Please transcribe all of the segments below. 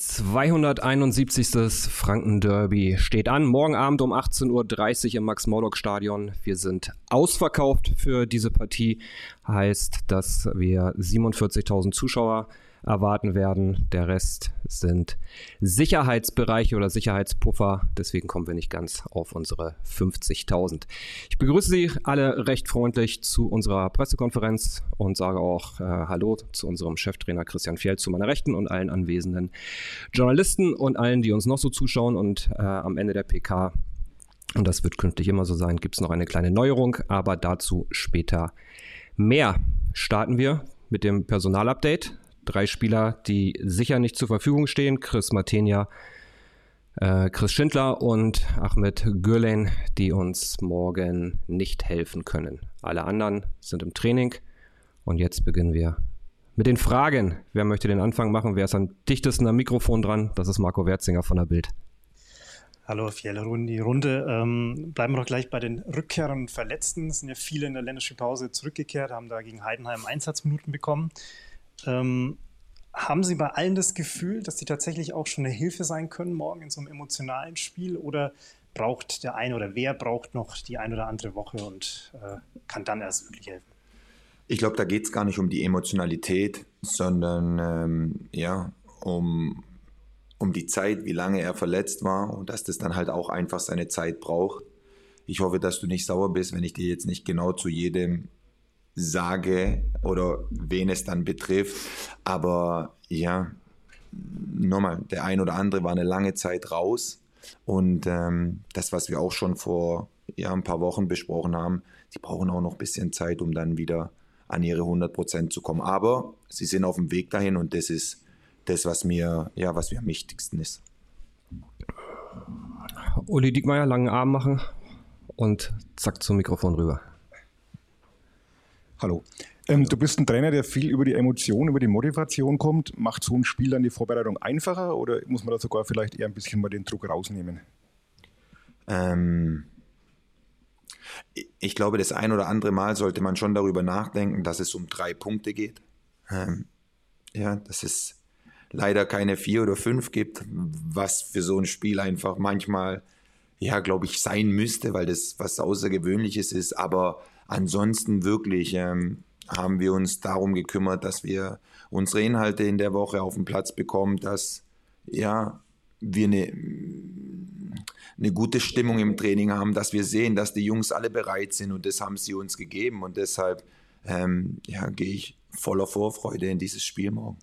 271. Franken-Derby steht an. Morgen Abend um 18.30 Uhr im Max-Morlock-Stadion. Wir sind ausverkauft für diese Partie. Heißt, dass wir 47.000 Zuschauer erwarten werden. Der Rest sind Sicherheitsbereiche oder Sicherheitspuffer. Deswegen kommen wir nicht ganz auf unsere 50.000. Ich begrüße Sie alle recht freundlich zu unserer Pressekonferenz und sage auch äh, Hallo zu unserem Cheftrainer Christian Fjell zu meiner Rechten und allen anwesenden Journalisten und allen, die uns noch so zuschauen. Und äh, am Ende der PK, und das wird künftig immer so sein, gibt es noch eine kleine Neuerung, aber dazu später mehr. Starten wir mit dem Personalupdate drei Spieler, die sicher nicht zur Verfügung stehen. Chris Martenia, äh, Chris Schindler und Ahmed Gürlen, die uns morgen nicht helfen können. Alle anderen sind im Training. Und jetzt beginnen wir mit den Fragen. Wer möchte den Anfang machen? Wer ist am dichtesten am Mikrofon dran? Das ist Marco Werzinger von der Bild. Hallo, Fiele die Runde. Ähm, bleiben wir doch gleich bei den Rückkehrern und Verletzten. Es sind ja viele in der ländlichen Pause zurückgekehrt, haben da gegen Heidenheim Einsatzminuten bekommen. Ähm, haben Sie bei allen das Gefühl, dass Sie tatsächlich auch schon eine Hilfe sein können morgen in so einem emotionalen Spiel? Oder braucht der eine oder wer braucht noch die eine oder andere Woche und äh, kann dann erst wirklich helfen? Ich glaube, da geht es gar nicht um die Emotionalität, sondern ähm, ja, um, um die Zeit, wie lange er verletzt war und dass das dann halt auch einfach seine Zeit braucht. Ich hoffe, dass du nicht sauer bist, wenn ich dir jetzt nicht genau zu jedem sage oder wen es dann betrifft. Aber ja, nochmal, der ein oder andere war eine lange Zeit raus. Und ähm, das, was wir auch schon vor ja, ein paar Wochen besprochen haben, die brauchen auch noch ein bisschen Zeit, um dann wieder an ihre 100 Prozent zu kommen. Aber sie sind auf dem Weg dahin und das ist das, was mir, ja, was mir am wichtigsten ist. Uli Diekmeyer, langen Arm machen und zack zum Mikrofon rüber. Hallo. Ähm, du bist ein Trainer, der viel über die Emotion, über die Motivation kommt. Macht so ein Spiel dann die Vorbereitung einfacher oder muss man da sogar vielleicht eher ein bisschen mal den Druck rausnehmen? Ähm, ich glaube, das ein oder andere Mal sollte man schon darüber nachdenken, dass es um drei Punkte geht. Ähm, ja, dass es leider keine vier oder fünf gibt, was für so ein Spiel einfach manchmal, ja, glaube ich, sein müsste, weil das was Außergewöhnliches ist. Aber Ansonsten wirklich ähm, haben wir uns darum gekümmert, dass wir unsere Inhalte in der Woche auf den Platz bekommen, dass ja, wir eine, eine gute Stimmung im Training haben, dass wir sehen, dass die Jungs alle bereit sind und das haben sie uns gegeben und deshalb ähm, ja, gehe ich voller Vorfreude in dieses Spiel morgen.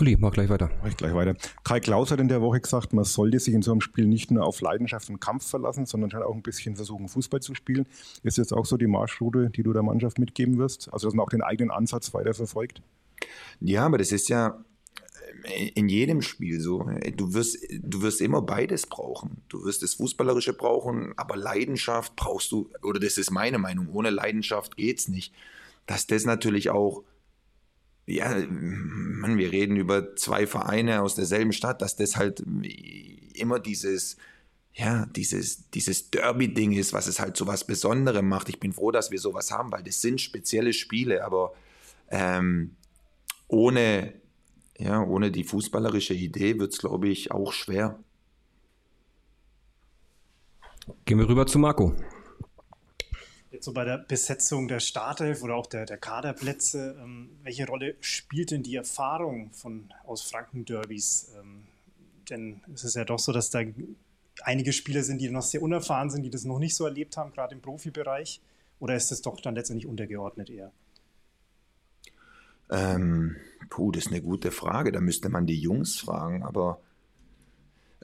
Uli, mach gleich weiter. Mach ich gleich weiter. Kai Klaus hat in der Woche gesagt, man sollte sich in so einem Spiel nicht nur auf Leidenschaft und Kampf verlassen, sondern halt auch ein bisschen versuchen, Fußball zu spielen. Ist jetzt auch so die Marschroute, die du der Mannschaft mitgeben wirst? Also, dass man auch den eigenen Ansatz weiter verfolgt? Ja, aber das ist ja in jedem Spiel so. Du wirst, du wirst immer beides brauchen. Du wirst das Fußballerische brauchen, aber Leidenschaft brauchst du, oder das ist meine Meinung, ohne Leidenschaft geht es nicht. Dass das natürlich auch ja, man, wir reden über zwei Vereine aus derselben Stadt, dass das halt immer dieses, ja, dieses, dieses Derby-Ding ist, was es halt so was Besonderem macht. Ich bin froh, dass wir sowas haben, weil das sind spezielle Spiele, aber ähm, ohne, ja, ohne die fußballerische Idee wird es, glaube ich, auch schwer. Gehen wir rüber zu Marco. So bei der Besetzung der Startelf oder auch der, der Kaderplätze, ähm, welche Rolle spielt denn die Erfahrung von, aus Franken-Derbys? Ähm, denn es ist ja doch so, dass da einige Spieler sind, die noch sehr unerfahren sind, die das noch nicht so erlebt haben, gerade im Profibereich. Oder ist das doch dann letztendlich untergeordnet eher? Ähm, puh, das ist eine gute Frage. Da müsste man die Jungs fragen. Aber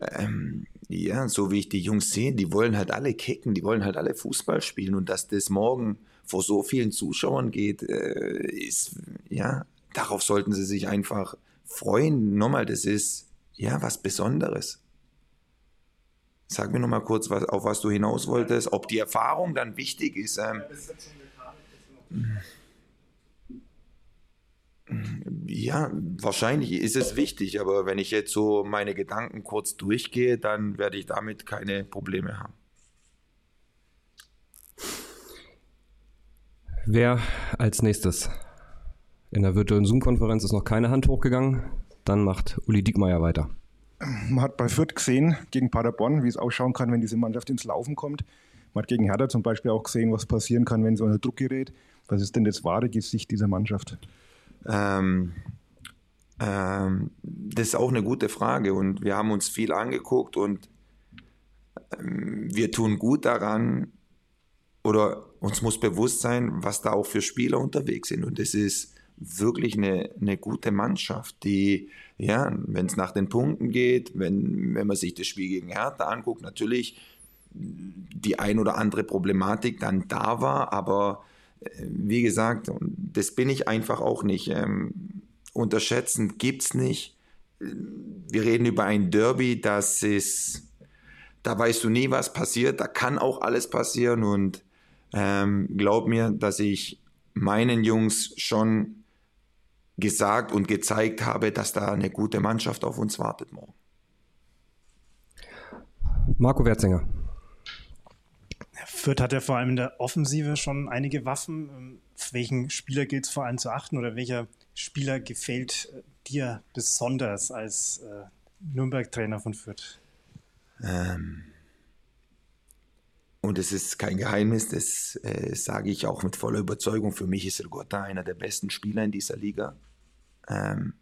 ähm, ja, so wie ich die Jungs sehe, die wollen halt alle kicken, die wollen halt alle Fußball spielen und dass das morgen vor so vielen Zuschauern geht, äh, ist, ja, darauf sollten sie sich einfach freuen. Nochmal, das ist, ja, was Besonderes. Sag mir nochmal kurz, was, auf was du hinaus wolltest, ob die Erfahrung dann wichtig ist. Ähm, ja, wahrscheinlich ist es wichtig, aber wenn ich jetzt so meine Gedanken kurz durchgehe, dann werde ich damit keine Probleme haben. Wer als nächstes? In der virtuellen Zoom-Konferenz ist noch keine Hand hochgegangen. dann macht Uli Diekmeyer weiter. Man hat bei Fürth gesehen, gegen Paderborn, wie es ausschauen kann, wenn diese Mannschaft ins Laufen kommt. Man hat gegen Hertha zum Beispiel auch gesehen, was passieren kann, wenn so unter Druck gerät. Was ist denn das wahre Gesicht dieser Mannschaft? Ähm, ähm, das ist auch eine gute Frage und wir haben uns viel angeguckt und ähm, wir tun gut daran oder uns muss bewusst sein, was da auch für Spieler unterwegs sind und es ist wirklich eine, eine gute Mannschaft, die, ja, wenn es nach den Punkten geht, wenn, wenn man sich das Spiel gegen Hertha anguckt, natürlich die ein oder andere Problematik dann da war, aber wie gesagt, das bin ich einfach auch nicht. Ähm, unterschätzen es nicht. Wir reden über ein Derby, das ist, da weißt du nie, was passiert, da kann auch alles passieren und ähm, glaub mir, dass ich meinen Jungs schon gesagt und gezeigt habe, dass da eine gute Mannschaft auf uns wartet morgen. Marco Wertzinger. Fürth hat ja vor allem in der Offensive schon einige Waffen. Ähm, auf welchen Spieler gilt es vor allem zu achten oder welcher Spieler gefällt äh, dir besonders als äh, Nürnberg-Trainer von Fürth? Ähm, und es ist kein Geheimnis, das äh, sage ich auch mit voller Überzeugung. Für mich ist Rigotta einer der besten Spieler in dieser Liga, ähm,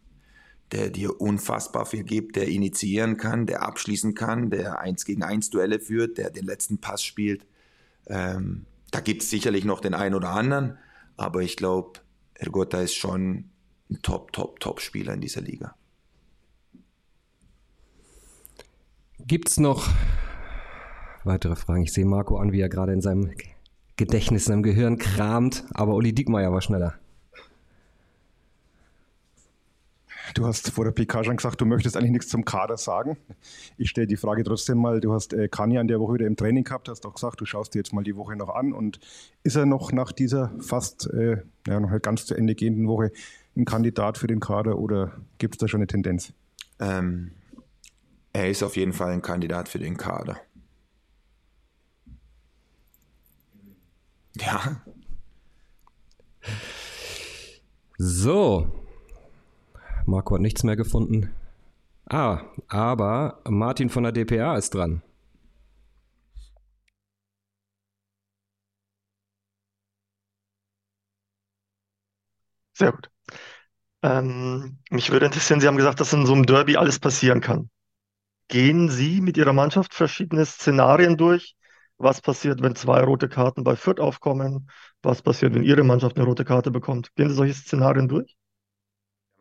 der dir unfassbar viel gibt, der initiieren kann, der abschließen kann, der 1 gegen 1 Duelle führt, der den letzten Pass spielt. Ähm, da gibt es sicherlich noch den einen oder anderen, aber ich glaube, Ergota ist schon ein Top, Top, Top-Spieler in dieser Liga. Gibt es noch weitere Fragen? Ich sehe Marco an, wie er gerade in seinem Gedächtnis, in seinem Gehirn kramt, aber Uli Diekmeyer war schneller. Du hast vor der PK schon gesagt, du möchtest eigentlich nichts zum Kader sagen. Ich stelle die Frage trotzdem mal. Du hast äh, Kanye an der Woche wieder im Training gehabt, hast auch gesagt, du schaust dir jetzt mal die Woche noch an. Und ist er noch nach dieser fast äh, ja, noch ganz zu Ende gehenden Woche ein Kandidat für den Kader oder gibt es da schon eine Tendenz? Ähm, er ist auf jeden Fall ein Kandidat für den Kader. Ja. So, Marco hat nichts mehr gefunden. Ah, aber Martin von der DPA ist dran. Sehr gut. Ähm, mich würde interessieren, Sie haben gesagt, dass in so einem Derby alles passieren kann. Gehen Sie mit Ihrer Mannschaft verschiedene Szenarien durch? Was passiert, wenn zwei rote Karten bei Fürth aufkommen? Was passiert, wenn Ihre Mannschaft eine rote Karte bekommt? Gehen Sie solche Szenarien durch?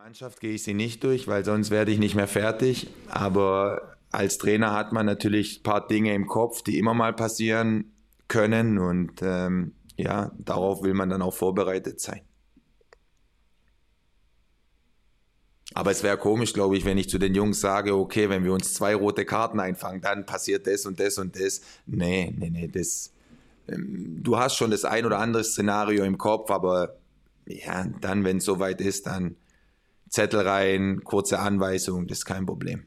Mannschaft gehe ich sie nicht durch, weil sonst werde ich nicht mehr fertig. Aber als Trainer hat man natürlich ein paar Dinge im Kopf, die immer mal passieren können. Und ähm, ja, darauf will man dann auch vorbereitet sein. Aber es wäre komisch, glaube ich, wenn ich zu den Jungs sage, okay, wenn wir uns zwei rote Karten einfangen, dann passiert das und das und das. Nee, nee, nee, das. Ähm, du hast schon das ein oder andere Szenario im Kopf, aber ja, dann, wenn es soweit ist, dann Zettel rein, kurze Anweisung, das ist kein Problem.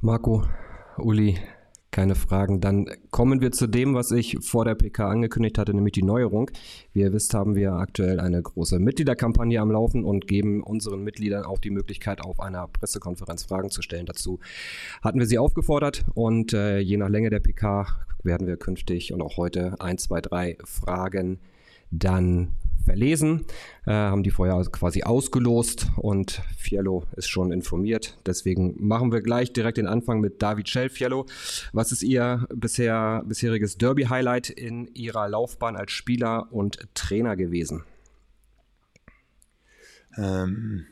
Marco, Uli, keine Fragen. Dann kommen wir zu dem, was ich vor der PK angekündigt hatte, nämlich die Neuerung. Wie ihr wisst, haben wir aktuell eine große Mitgliederkampagne am Laufen und geben unseren Mitgliedern auch die Möglichkeit, auf einer Pressekonferenz Fragen zu stellen. Dazu hatten wir sie aufgefordert und äh, je nach Länge der PK werden wir künftig und auch heute ein, zwei, drei Fragen dann verlesen, äh, haben die vorher quasi ausgelost und Fiello ist schon informiert. Deswegen machen wir gleich direkt den Anfang mit David Schell. Fiello, was ist Ihr bisher, bisheriges Derby-Highlight in Ihrer Laufbahn als Spieler und Trainer gewesen? Ähm,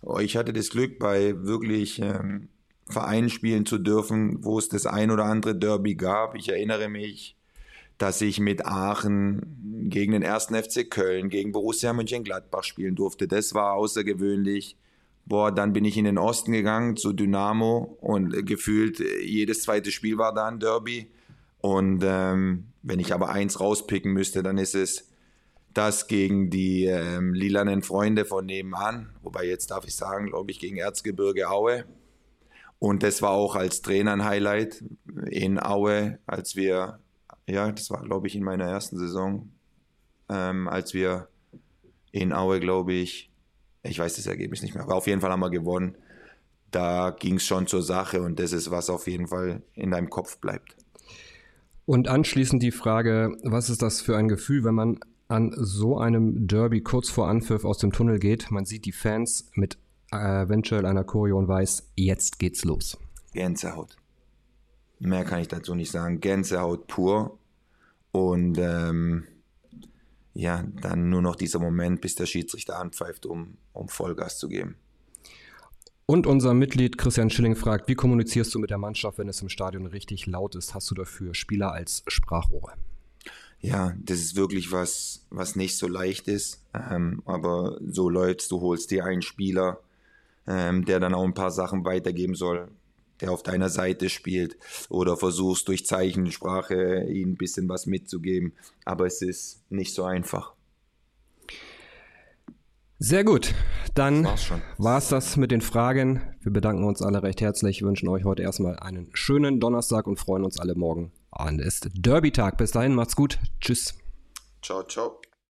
oh, ich hatte das Glück, bei wirklich ähm, Vereinen spielen zu dürfen, wo es das ein oder andere Derby gab. Ich erinnere mich, dass ich mit Aachen gegen den ersten FC Köln, gegen Borussia Mönchengladbach spielen durfte. Das war außergewöhnlich. Boah, dann bin ich in den Osten gegangen zu Dynamo und gefühlt jedes zweite Spiel war da ein Derby. Und ähm, wenn ich aber eins rauspicken müsste, dann ist es das gegen die ähm, lilanen Freunde von nebenan. Wobei jetzt darf ich sagen, glaube ich, gegen Erzgebirge Aue. Und das war auch als Trainer ein Highlight in Aue, als wir, ja, das war, glaube ich, in meiner ersten Saison, ähm, als wir in Aue, glaube ich, ich weiß das Ergebnis nicht mehr, aber auf jeden Fall haben wir gewonnen. Da ging es schon zur Sache und das ist, was auf jeden Fall in deinem Kopf bleibt. Und anschließend die Frage, was ist das für ein Gefühl, wenn man an so einem Derby kurz vor Anpfiff aus dem Tunnel geht? Man sieht die Fans mit äh, eventuell einer Choreo und weiß, jetzt geht's los. Gänsehaut. Mehr kann ich dazu nicht sagen. Gänsehaut pur. Und ähm, ja, dann nur noch dieser Moment, bis der Schiedsrichter anpfeift, um, um Vollgas zu geben. Und unser Mitglied Christian Schilling fragt, wie kommunizierst du mit der Mannschaft, wenn es im Stadion richtig laut ist? Hast du dafür Spieler als Sprachrohre? Ja, das ist wirklich was, was nicht so leicht ist. Ähm, aber so läuft's. Du holst dir einen Spieler, ähm, der dann auch ein paar Sachen weitergeben soll, der auf deiner Seite spielt. Oder versuchst durch Zeichensprache ihm ein bisschen was mitzugeben. Aber es ist nicht so einfach. Sehr gut. Dann war es das mit den Fragen. Wir bedanken uns alle recht herzlich, wünschen euch heute erstmal einen schönen Donnerstag und freuen uns alle morgen an ist Derby-Tag. Bis dahin, macht's gut. Tschüss. Ciao, ciao.